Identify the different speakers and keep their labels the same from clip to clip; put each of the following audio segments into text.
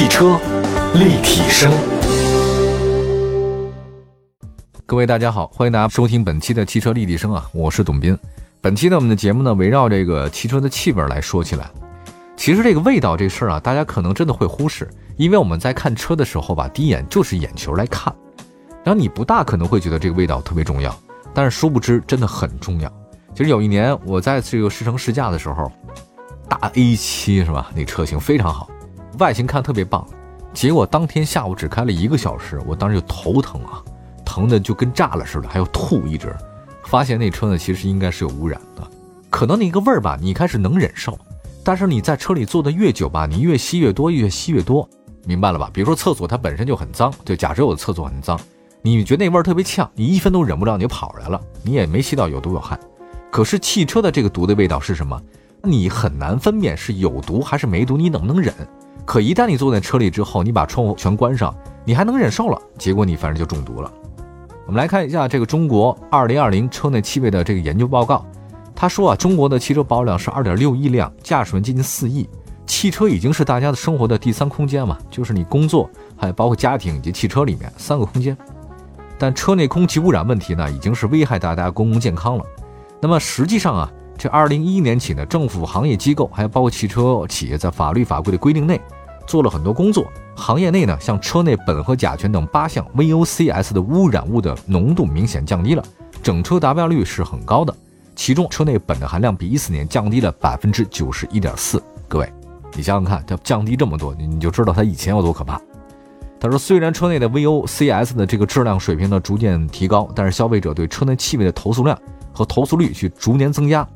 Speaker 1: 汽车立体声，
Speaker 2: 各位大家好，欢迎大家收听本期的汽车立体声啊，我是董斌。本期呢，我们的节目呢，围绕这个汽车的气味来说起来。其实这个味道这事儿啊，大家可能真的会忽视，因为我们在看车的时候吧，第一眼就是眼球来看，然后你不大可能会觉得这个味道特别重要，但是殊不知真的很重要。其实有一年我在这个试乘试驾的时候，大 A7 是吧？那车型非常好，外形看特别棒，结果当天下午只开了一个小时，我当时就头疼啊，疼的就跟炸了似的，还要吐一直。发现那车呢，其实应该是有污染的，可能那个味儿吧，你一开始能忍受。但是你在车里坐的越久吧，你越吸越多，越吸越多，明白了吧？比如说厕所它本身就很脏，就假设我的厕所很脏，你觉得那味儿特别呛，你一分都忍不了，你就跑出来了，你也没吸到有毒有害。可是汽车的这个毒的味道是什么？你很难分辨是有毒还是没毒，你能不能忍？可一旦你坐在车里之后，你把窗户全关上，你还能忍受了，结果你反正就中毒了。我们来看一下这个中国二零二零车内气味的这个研究报告。他说啊，中国的汽车保有量是二点六亿辆，驾驶员接近四亿，汽车已经是大家的生活的第三空间嘛，就是你工作，还有包括家庭以及汽车里面三个空间。但车内空气污染问题呢，已经是危害大家公共健康了。那么实际上啊，这二零一一年起呢，政府、行业机构还有包括汽车企业在法律法规的规定内做了很多工作。行业内呢，像车内苯和甲醛等八项 VOCs 的污染物的浓度明显降低了，整车达标率是很高的。其中车内苯的含量比一四年降低了百分之九十一点四。各位，你想想看，它降低这么多，你就知道它以前有多可怕。他说，虽然车内的 VOCs 的这个质量水平呢逐渐提高，但是消费者对车内气味的投诉量和投诉率却逐年增加。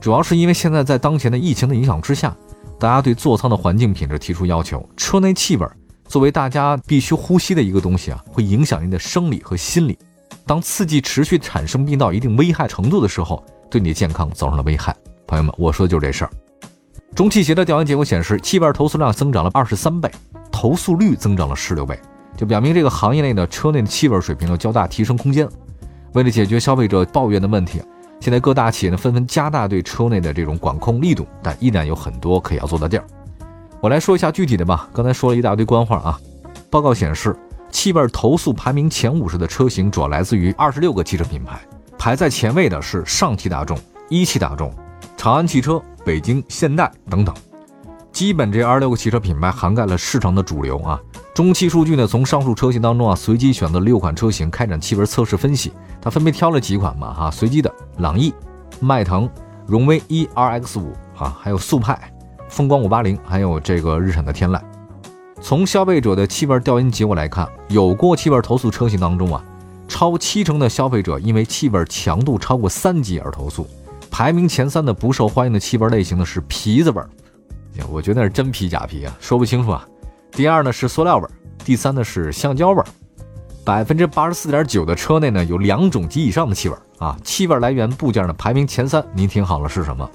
Speaker 2: 主要是因为现在在当前的疫情的影响之下，大家对座舱的环境品质提出要求。车内气味作为大家必须呼吸的一个东西啊，会影响您的生理和心理。当刺激持续产生并到一定危害程度的时候，对你的健康造成了危害，朋友们，我说的就是这事儿。中汽协的调研结果显示，气味投诉量增长了二十三倍，投诉率增长了十六倍，就表明这个行业内的车内的气味水平有较大提升空间。为了解决消费者抱怨的问题，现在各大企业呢纷纷加大对车内的这种管控力度，但依然有很多可以要做的地儿。我来说一下具体的吧。刚才说了一大堆官话啊，报告显示，气味投诉排名前五十的车型主要来自于二十六个汽车品牌。排在前位的是上汽大众、一汽大众、长安汽车、北京现代等等，基本这二十六个汽车品牌涵盖了市场的主流啊。中汽数据呢，从上述车型当中啊，随机选择六款车型开展气味测试分析，它分别挑了几款嘛哈，随机的朗逸、迈腾、荣威 E R X 五啊，还有速派、风光五八零，还有这个日产的天籁。从消费者的气味调研结果来看，有过气味投诉车型当中啊。超七成的消费者因为气味强度超过三级而投诉，排名前三的不受欢迎的气味类型呢是皮子味儿，我觉得是真皮假皮啊，说不清楚啊。第二呢是塑料味儿，第三呢是橡胶味儿。百分之八十四点九的车内呢有两种及以上的气味啊，气味来源部件呢排名前三，您听好了是什么？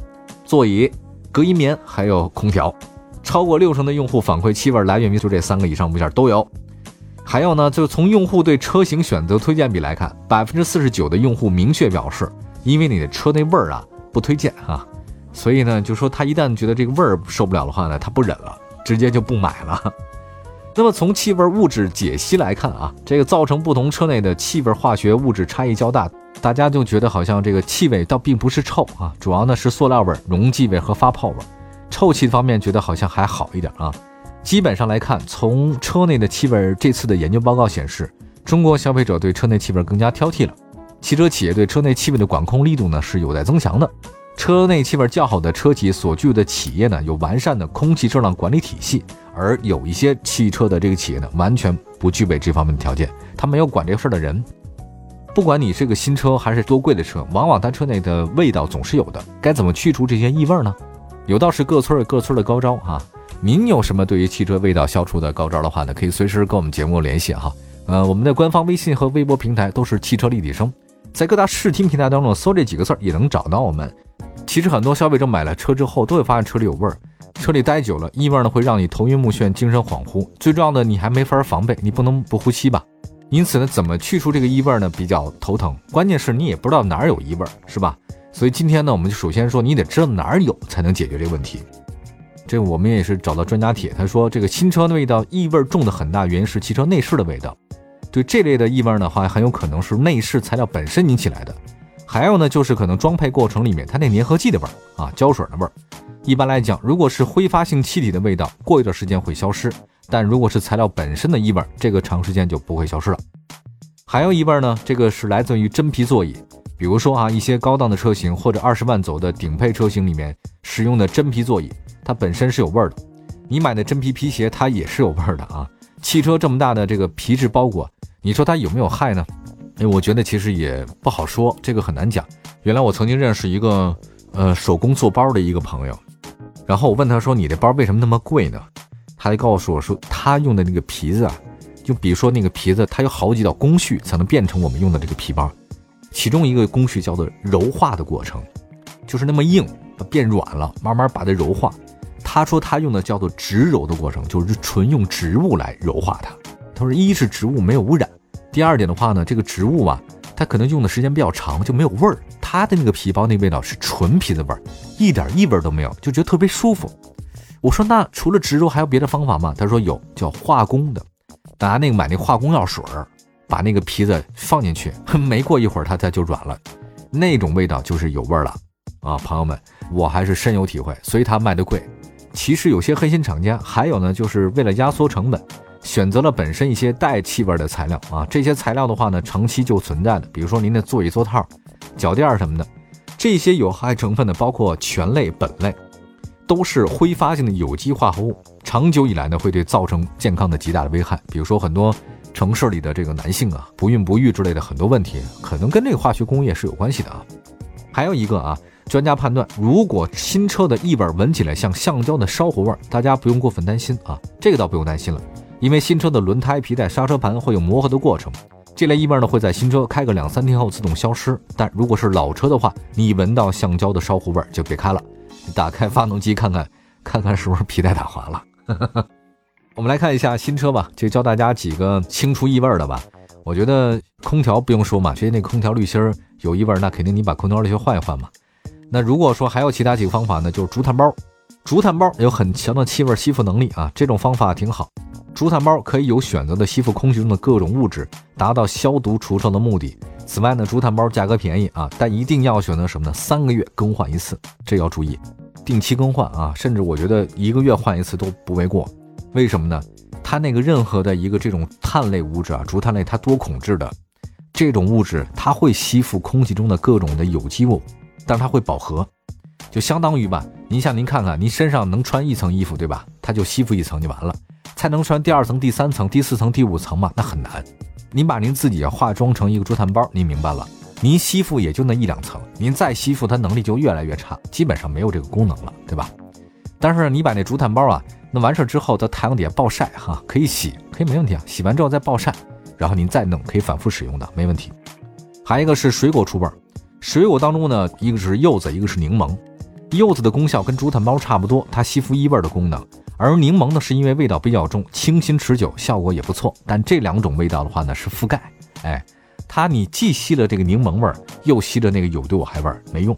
Speaker 2: 座椅、隔音棉还有空调。超过六成的用户反馈气味来源于就这三个以上部件都有。还有呢，就从用户对车型选择推荐比来看，百分之四十九的用户明确表示，因为你的车内味儿啊不推荐啊，所以呢，就说他一旦觉得这个味儿受不了的话呢，他不忍了，直接就不买了。那么从气味物质解析来看啊，这个造成不同车内的气味化学物质差异较大，大家就觉得好像这个气味倒并不是臭啊，主要呢是塑料味、溶剂味和发泡味，臭气方面觉得好像还好一点啊。基本上来看，从车内的气味，这次的研究报告显示，中国消费者对车内气味更加挑剔了。汽车企业对车内气味的管控力度呢是有待增强的。车内气味较好的车企所具的企业呢，有完善的空气质量管理体系，而有一些汽车的这个企业呢，完全不具备这方面的条件，他没有管这事儿的人。不管你是个新车还是多贵的车，往往它车内的味道总是有的。该怎么去除这些异味呢？有道是各村有各村的高招啊。您有什么对于汽车味道消除的高招的话呢？可以随时跟我们节目联系哈。呃，我们的官方微信和微博平台都是汽车立体声，在各大视听平台当中搜这几个字儿也能找到我们。其实很多消费者买了车之后都会发现车里有味儿，车里待久了，异味呢会让你头晕目眩、精神恍惚。最重要的，你还没法防备，你不能不呼吸吧？因此呢，怎么去除这个异味呢？比较头疼。关键是你也不知道哪儿有异味，是吧？所以今天呢，我们就首先说，你得知道哪儿有，才能解决这个问题。这我们也是找到专家帖，他说这个新车的味道异味重的很大原因是汽车内饰的味道。对这类的异味的话，很有可能是内饰材料本身引起来的。还有呢，就是可能装配过程里面它那粘合剂的味儿啊，胶水的味儿。一般来讲，如果是挥发性气体的味道，过一段时间会消失；但如果是材料本身的异味，这个长时间就不会消失了。还有一味呢，这个是来自于真皮座椅，比如说啊，一些高档的车型或者二十万走的顶配车型里面使用的真皮座椅，它本身是有味儿的。你买的真皮皮鞋，它也是有味儿的啊。汽车这么大的这个皮质包裹，你说它有没有害呢？哎，我觉得其实也不好说，这个很难讲。原来我曾经认识一个呃手工做包的一个朋友，然后我问他说：“你这包为什么那么贵呢？”他就告诉我说：“他用的那个皮子啊，就比如说那个皮子，它有好几道工序才能变成我们用的这个皮包。其中一个工序叫做柔化的过程，就是那么硬变软了，慢慢把它柔化。他说他用的叫做植柔的过程，就是纯用植物来柔化它。他说一是植物没有污染。”第二点的话呢，这个植物啊，它可能用的时间比较长，就没有味儿。它的那个皮包那味道是纯皮的味儿，一点异味都没有，就觉得特别舒服。我说那除了植鞣还有别的方法吗？他说有，叫化工的，拿那个买那化工药水儿，把那个皮子放进去，没过一会儿它它就软了，那种味道就是有味儿了啊，朋友们，我还是深有体会，所以它卖的贵。其实有些黑心厂家还有呢，就是为了压缩成本。选择了本身一些带气味的材料啊，这些材料的话呢，长期就存在的，比如说您的座椅座套、脚垫什么的，这些有害成分呢，包括醛类、苯类，都是挥发性的有机化合物，长久以来呢，会对造成健康的极大的危害。比如说很多城市里的这个男性啊，不孕不育之类的很多问题，可能跟这个化学工业是有关系的啊。还有一个啊，专家判断，如果新车的异味闻起来像橡胶的烧糊味，大家不用过分担心啊，这个倒不用担心了。因为新车的轮胎、皮带、刹车盘会有磨合的过程，这类异味呢会在新车开个两三天后自动消失。但如果是老车的话，你闻到橡胶的烧糊味就别开了，你打开发动机看看，看看是不是皮带打滑了。我们来看一下新车吧，就教大家几个清除异味的吧。我觉得空调不用说嘛，直接那空调滤芯有异味，那肯定你把空调滤芯换一换嘛。那如果说还有其他几个方法呢，就是竹炭包，竹炭包有很强的气味吸附能力啊，这种方法挺好。竹炭包可以有选择的吸附空气中的各种物质，达到消毒除臭的目的。此外呢，竹炭包价格便宜啊，但一定要选择什么呢？三个月更换一次，这要注意，定期更换啊，甚至我觉得一个月换一次都不为过。为什么呢？它那个任何的一个这种碳类物质啊，竹炭类它多孔质的这种物质，它会吸附空气中的各种的有机物，但是它会饱和，就相当于吧，您像您看看，您身上能穿一层衣服对吧？它就吸附一层就完了。才能穿第二层、第三层、第四层、第五层嘛？那很难。您把您自己化妆成一个竹炭包，您明白了？您吸附也就那一两层，您再吸附，它能力就越来越差，基本上没有这个功能了，对吧？但是你把那竹炭包啊，那完事之后在太阳底下暴晒哈，可以洗，可以没问题啊。洗完之后再暴晒，然后您再弄，可以反复使用的，没问题。还有一个是水果除味，水果当中呢，一个是柚子，一个是柠檬。柚子的功效跟竹炭包差不多，它吸附异味的功能。而柠檬呢，是因为味道比较重，清新持久，效果也不错。但这两种味道的话呢，是覆盖，哎，它你既吸了这个柠檬味儿，又吸了那个有毒有害味儿，没用。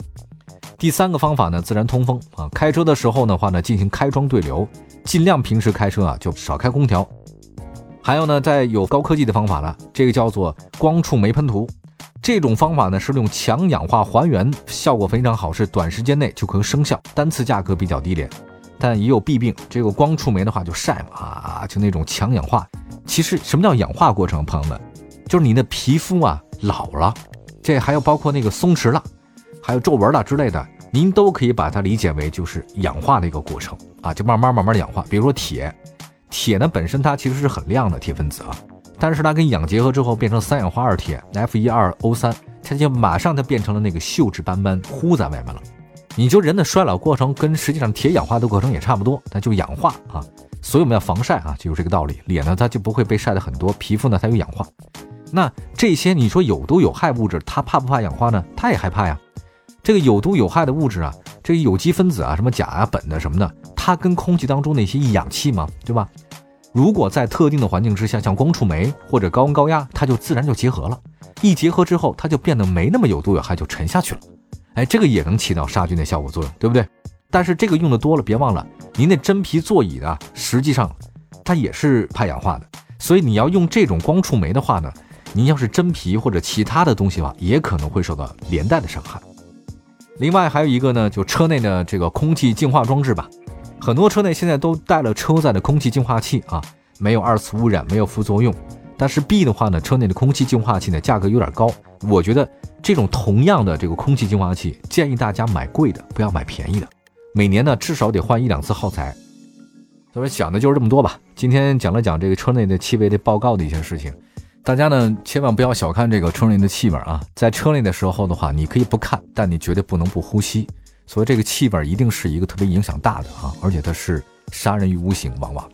Speaker 2: 第三个方法呢，自然通风啊，开车的时候的话呢，进行开窗对流，尽量平时开车啊就少开空调。还有呢，在有高科技的方法了，这个叫做光触媒喷涂，这种方法呢是用强氧化还原，效果非常好，是短时间内就可以生效，单次价格比较低廉。但也有弊病，这个光触媒的话就晒嘛啊，就那种强氧化。其实什么叫氧化过程，朋友们，就是你的皮肤啊老了，这还有包括那个松弛了，还有皱纹了之类的，您都可以把它理解为就是氧化的一个过程啊，就慢慢慢慢氧化。比如说铁，铁呢本身它其实是很亮的铁分子啊，但是它跟氧结合之后变成三氧化二铁 F 一二 O 三，它就马上它变成了那个锈质斑斑糊在外面了。你就人的衰老过程跟实际上铁氧化的过程也差不多，那就氧化啊，所以我们要防晒啊，就有这个道理。脸呢它就不会被晒的很多，皮肤呢它有氧化。那这些你说有毒有害物质，它怕不怕氧化呢？它也害怕呀。这个有毒有害的物质啊，这个有机分子啊，什么钾啊、苯的什么的，它跟空气当中那些氧气嘛，对吧？如果在特定的环境之下，像光触媒或者高温高压，它就自然就结合了。一结合之后，它就变得没那么有毒有害，就沉下去了。哎，这个也能起到杀菌的效果作用，对不对？但是这个用的多了，别忘了，您那真皮座椅呢，实际上它也是怕氧化的，所以你要用这种光触媒的话呢，您要是真皮或者其他的东西吧，也可能会受到连带的伤害。另外还有一个呢，就车内的这个空气净化装置吧，很多车内现在都带了车载的空气净化器啊，没有二次污染，没有副作用。但是 B 的话呢，车内的空气净化器呢价格有点高，我觉得这种同样的这个空气净化器，建议大家买贵的，不要买便宜的。每年呢至少得换一两次耗材。所以讲的就是这么多吧。今天讲了讲这个车内的气味的报告的一些事情，大家呢千万不要小看这个车内的气味啊。在车内的时候的话，你可以不看，但你绝对不能不呼吸。所以这个气味一定是一个特别影响大的啊，而且它是杀人于无形，往往。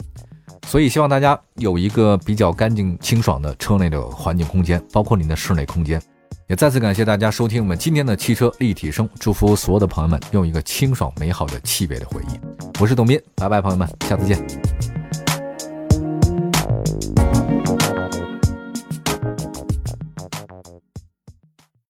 Speaker 2: 所以希望大家有一个比较干净清爽的车内的环境空间，包括您的室内空间。也再次感谢大家收听我们今天的汽车立体声，祝福所有的朋友们用一个清爽美好的气味的回忆。我是董斌，拜拜，朋友们，下次见。